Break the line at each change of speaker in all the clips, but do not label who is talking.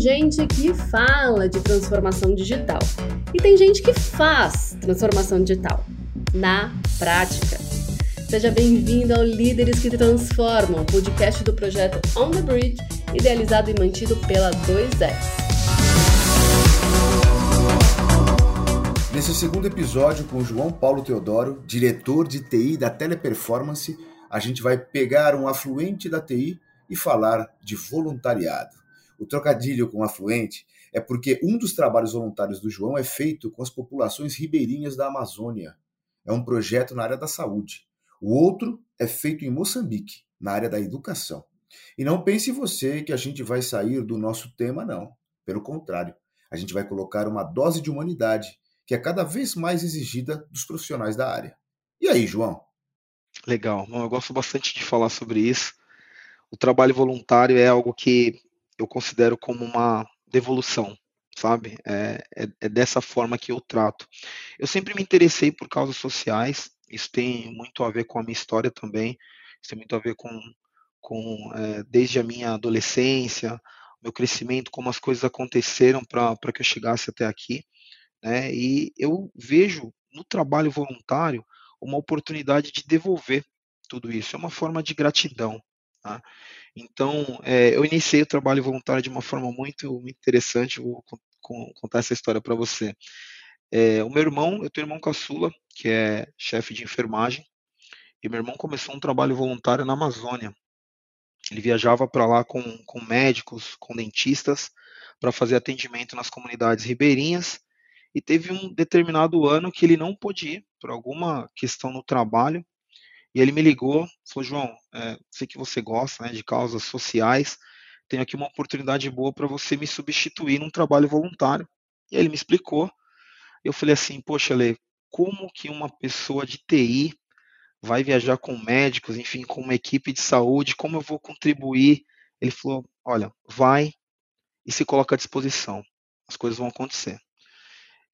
gente que fala de transformação digital e tem gente que faz transformação digital na prática. Seja bem-vindo ao Líderes que Transformam, podcast do projeto On the Bridge, idealizado e mantido pela 2S.
Nesse segundo episódio, com João Paulo Teodoro, diretor de TI da Teleperformance, a gente vai pegar um afluente da TI e falar de voluntariado. O trocadilho com afluente é porque um dos trabalhos voluntários do João é feito com as populações ribeirinhas da Amazônia. É um projeto na área da saúde. O outro é feito em Moçambique, na área da educação. E não pense você que a gente vai sair do nosso tema, não. Pelo contrário, a gente vai colocar uma dose de humanidade que é cada vez mais exigida dos profissionais da área. E aí, João?
Legal. Bom, eu gosto bastante de falar sobre isso o trabalho voluntário é algo que eu considero como uma devolução, sabe? É, é, é, dessa forma que eu trato. Eu sempre me interessei por causas sociais, isso tem muito a ver com a minha história também, isso tem muito a ver com, com é, desde a minha adolescência, meu crescimento, como as coisas aconteceram para que eu chegasse até aqui, né? E eu vejo no trabalho voluntário uma oportunidade de devolver tudo isso, é uma forma de gratidão, Tá? Então, é, eu iniciei o trabalho voluntário de uma forma muito, muito interessante, vou contar essa história para você. É, o meu irmão, eu tenho um irmão caçula, que é chefe de enfermagem, e meu irmão começou um trabalho voluntário na Amazônia. Ele viajava para lá com, com médicos, com dentistas, para fazer atendimento nas comunidades ribeirinhas, e teve um determinado ano que ele não pôde ir, por alguma questão no trabalho, e ele me ligou, falou, João, é, sei que você gosta né, de causas sociais, tenho aqui uma oportunidade boa para você me substituir num trabalho voluntário. E aí ele me explicou. Eu falei assim, poxa, Lê, como que uma pessoa de TI vai viajar com médicos, enfim, com uma equipe de saúde, como eu vou contribuir? Ele falou, olha, vai e se coloca à disposição. As coisas vão acontecer.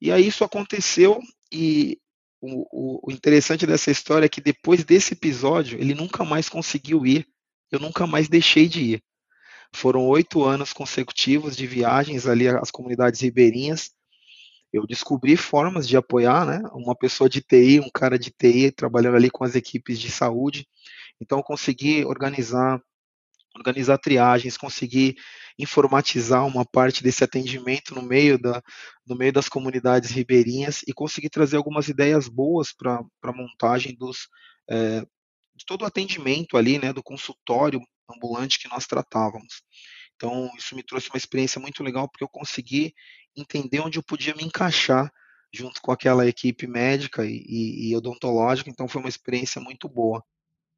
E aí isso aconteceu e o, o, interessante dessa história é que depois desse episódio, ele nunca mais conseguiu ir. Eu nunca mais deixei de ir. Foram oito anos consecutivos de viagens ali às comunidades ribeirinhas. Eu descobri formas de apoiar, né? Uma pessoa de TI, um cara de TI trabalhando ali com as equipes de saúde. Então, eu consegui organizar organizar triagens, conseguir informatizar uma parte desse atendimento no meio, da, no meio das comunidades ribeirinhas e conseguir trazer algumas ideias boas para a montagem dos, é, de todo o atendimento ali, né, do consultório ambulante que nós tratávamos. Então, isso me trouxe uma experiência muito legal, porque eu consegui entender onde eu podia me encaixar junto com aquela equipe médica e, e, e odontológica, então foi uma experiência muito boa.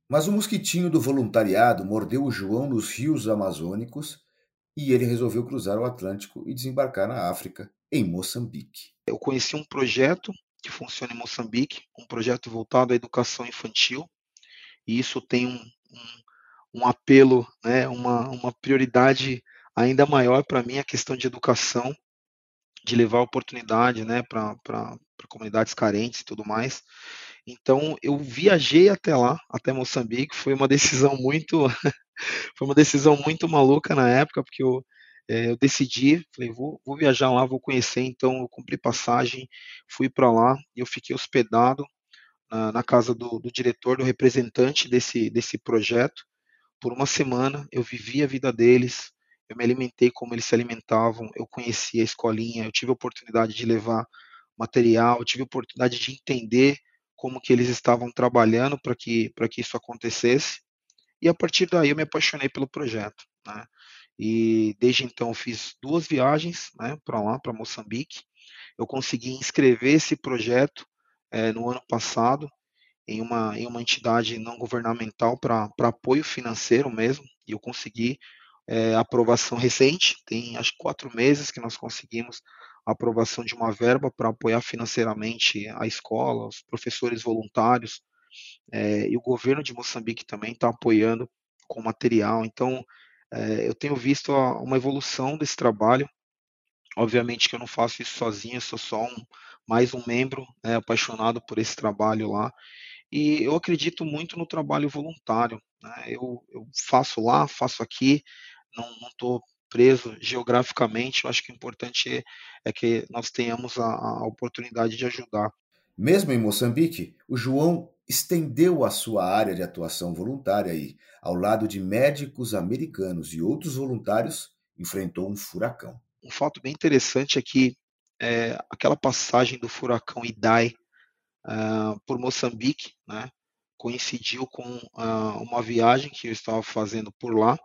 Mas o mosquitinho do voluntariado mordeu o João nos rios amazônicos e ele resolveu cruzar o Atlântico e desembarcar na África, em Moçambique.
Eu conheci um projeto que funciona em Moçambique, um projeto voltado à educação infantil, e isso tem um, um, um apelo, né, uma, uma prioridade ainda maior para mim, a questão de educação, de levar oportunidade né, para comunidades carentes e tudo mais. Então eu viajei até lá, até Moçambique, foi uma decisão muito foi uma decisão muito maluca na época, porque eu, é, eu decidi, falei, vou, vou, viajar lá, vou conhecer, então eu comprei passagem, fui para lá e eu fiquei hospedado na, na casa do, do, diretor, do representante desse, desse projeto, por uma semana, eu vivi a vida deles, eu me alimentei como eles se alimentavam, eu conheci a escolinha, eu tive a oportunidade de levar material, eu tive a oportunidade de entender como que eles estavam trabalhando para que, que isso acontecesse. E a partir daí eu me apaixonei pelo projeto. Né? E desde então fiz duas viagens né, para lá, para Moçambique. Eu consegui inscrever esse projeto é, no ano passado em uma, em uma entidade não governamental para apoio financeiro mesmo, e eu consegui é, aprovação recente, tem acho quatro meses que nós conseguimos aprovação de uma verba para apoiar financeiramente a escola, os professores voluntários, é, e o governo de Moçambique também está apoiando com material. Então, é, eu tenho visto a, uma evolução desse trabalho. Obviamente que eu não faço isso sozinho, sou só um, mais um membro né, apaixonado por esse trabalho lá. E eu acredito muito no trabalho voluntário. Né? Eu, eu, faço lá, faço aqui, não estou preso geograficamente, eu acho que o importante é, é que nós tenhamos a, a oportunidade de ajudar.
Mesmo em Moçambique, o João estendeu a sua área de atuação voluntária e, ao lado de médicos americanos e outros voluntários, enfrentou um furacão.
Um fato bem interessante é que é, aquela passagem do furacão Idai uh, por Moçambique, né, coincidiu com uh, uma viagem que eu estava fazendo por lá,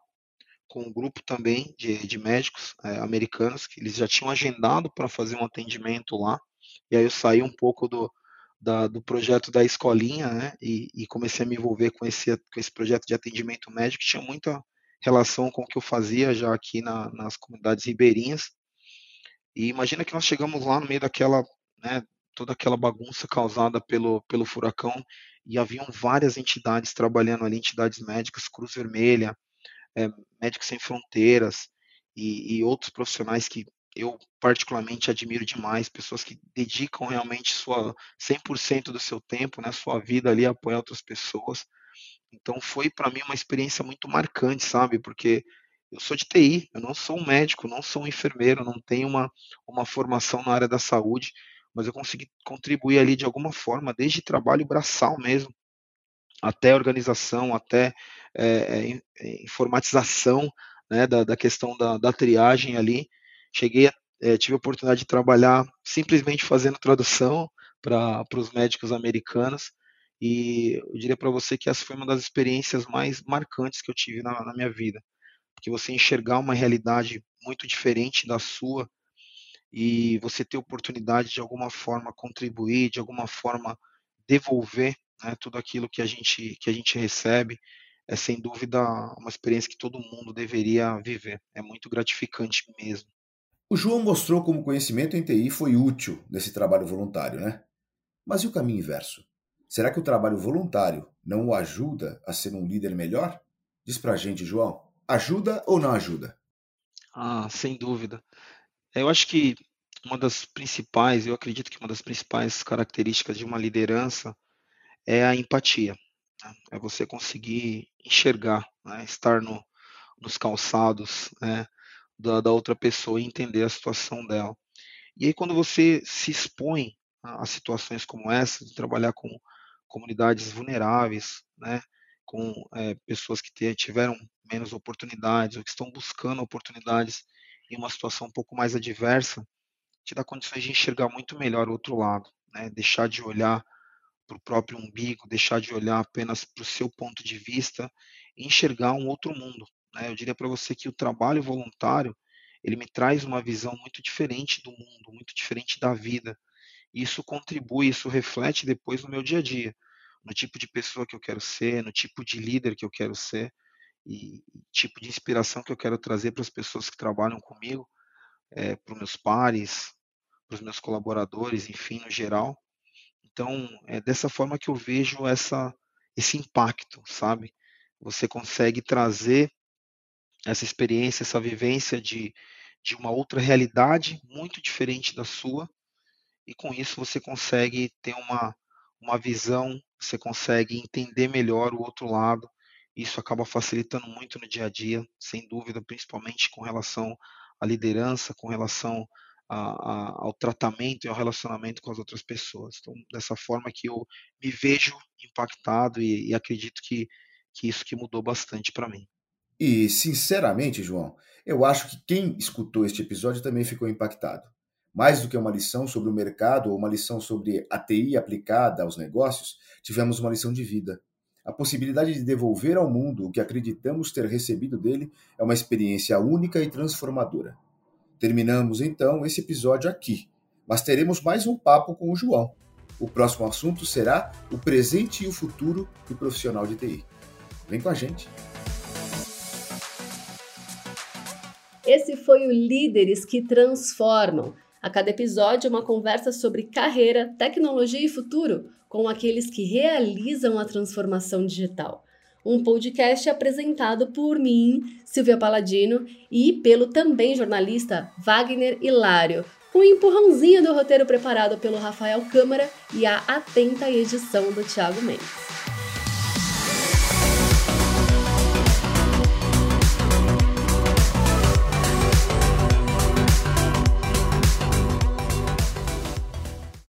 com um grupo também de, de médicos uh, americanos, que eles já tinham agendado para fazer um atendimento lá, e aí eu saí um pouco do, da, do projeto da escolinha, né, e, e, comecei a me envolver com esse, com esse projeto de atendimento médico, que tinha muita relação com o que eu fazia já aqui na, nas comunidades ribeirinhas, e imagina que nós chegamos lá no meio daquela, né, toda aquela bagunça causada pelo, pelo furacão e haviam várias entidades trabalhando ali, entidades médicas, Cruz Vermelha, é, Médicos Sem Fronteiras e, e, outros profissionais que eu particularmente admiro demais, pessoas que dedicam realmente sua 100% do seu tempo, né, sua vida ali a apoiar outras pessoas. Então foi para mim uma experiência muito marcante, sabe? Porque eu sou de TI, eu não sou um médico, não sou um enfermeiro, não tenho uma, uma formação na área da saúde, mas eu consegui contribuir ali de alguma forma, desde trabalho braçal mesmo, até organização, até é, é, informatização né, da, da, questão da, da, triagem ali. Cheguei, é, tive a oportunidade de trabalhar simplesmente fazendo tradução para os médicos americanos, e eu diria para você que essa foi uma das experiências mais marcantes que eu tive na, na minha vida, porque você enxergar uma realidade muito diferente da sua, e você ter oportunidade de alguma forma contribuir, de alguma forma devolver né, tudo aquilo que a gente que a gente recebe é sem dúvida uma experiência que todo mundo deveria viver. É muito gratificante mesmo.
O João mostrou como o conhecimento em TI foi útil nesse trabalho voluntário, né? Mas e o caminho inverso? Será que o trabalho voluntário não o ajuda a ser um líder melhor? Diz pra gente, João. Ajuda ou não ajuda?
Ah, sem dúvida. Eu acho que uma das principais, eu acredito que uma das principais características de uma liderança é a empatia. Né? É você conseguir enxergar, né? estar no, nos calçados né? da, da, outra pessoa e entender a situação dela. E aí, quando você se expõe a, situações como essa, de trabalhar com comunidades vulneráveis, né? com é, pessoas que tiveram menos oportunidades ou que estão buscando oportunidades em uma situação um pouco mais adversa, te dá condições de enxergar muito melhor o outro lado, né? deixar de olhar para o próprio umbigo, deixar de olhar apenas para o seu ponto de vista e enxergar um outro mundo. Né? Eu diria para você que o trabalho voluntário ele me traz uma visão muito diferente do mundo, muito diferente da vida. Isso contribui, isso reflete depois no meu dia a dia, no tipo de pessoa que eu quero ser, no tipo de líder que eu quero ser e tipo de inspiração que eu quero trazer para as pessoas que trabalham comigo, é, para os meus pares, para os meus colaboradores, enfim, no geral. Então, é dessa forma que eu vejo essa, esse impacto, sabe? Você consegue trazer essa experiência, essa vivência de, de uma outra realidade muito diferente da sua, e com isso você consegue ter uma, uma visão, você consegue entender melhor o outro lado, isso acaba facilitando muito no dia a dia, sem dúvida, principalmente com relação à liderança, com relação a, a, ao tratamento e ao relacionamento com as outras pessoas. Então, dessa forma que eu me vejo impactado e, e acredito que, que isso que mudou bastante para mim.
E, sinceramente, João, eu acho que quem escutou este episódio também ficou impactado. Mais do que uma lição sobre o mercado ou uma lição sobre a TI aplicada aos negócios, tivemos uma lição de vida. A possibilidade de devolver ao mundo o que acreditamos ter recebido dele é uma experiência única e transformadora. Terminamos então esse episódio aqui, mas teremos mais um papo com o João. O próximo assunto será o presente e o futuro do profissional de TI. Vem com a gente!
Esse foi o Líderes que Transformam. A cada episódio, uma conversa sobre carreira, tecnologia e futuro com aqueles que realizam a transformação digital. Um podcast apresentado por mim, Silvia Paladino, e pelo também jornalista Wagner Hilário, com um empurrãozinho do roteiro preparado pelo Rafael Câmara e a atenta edição do Thiago Mendes.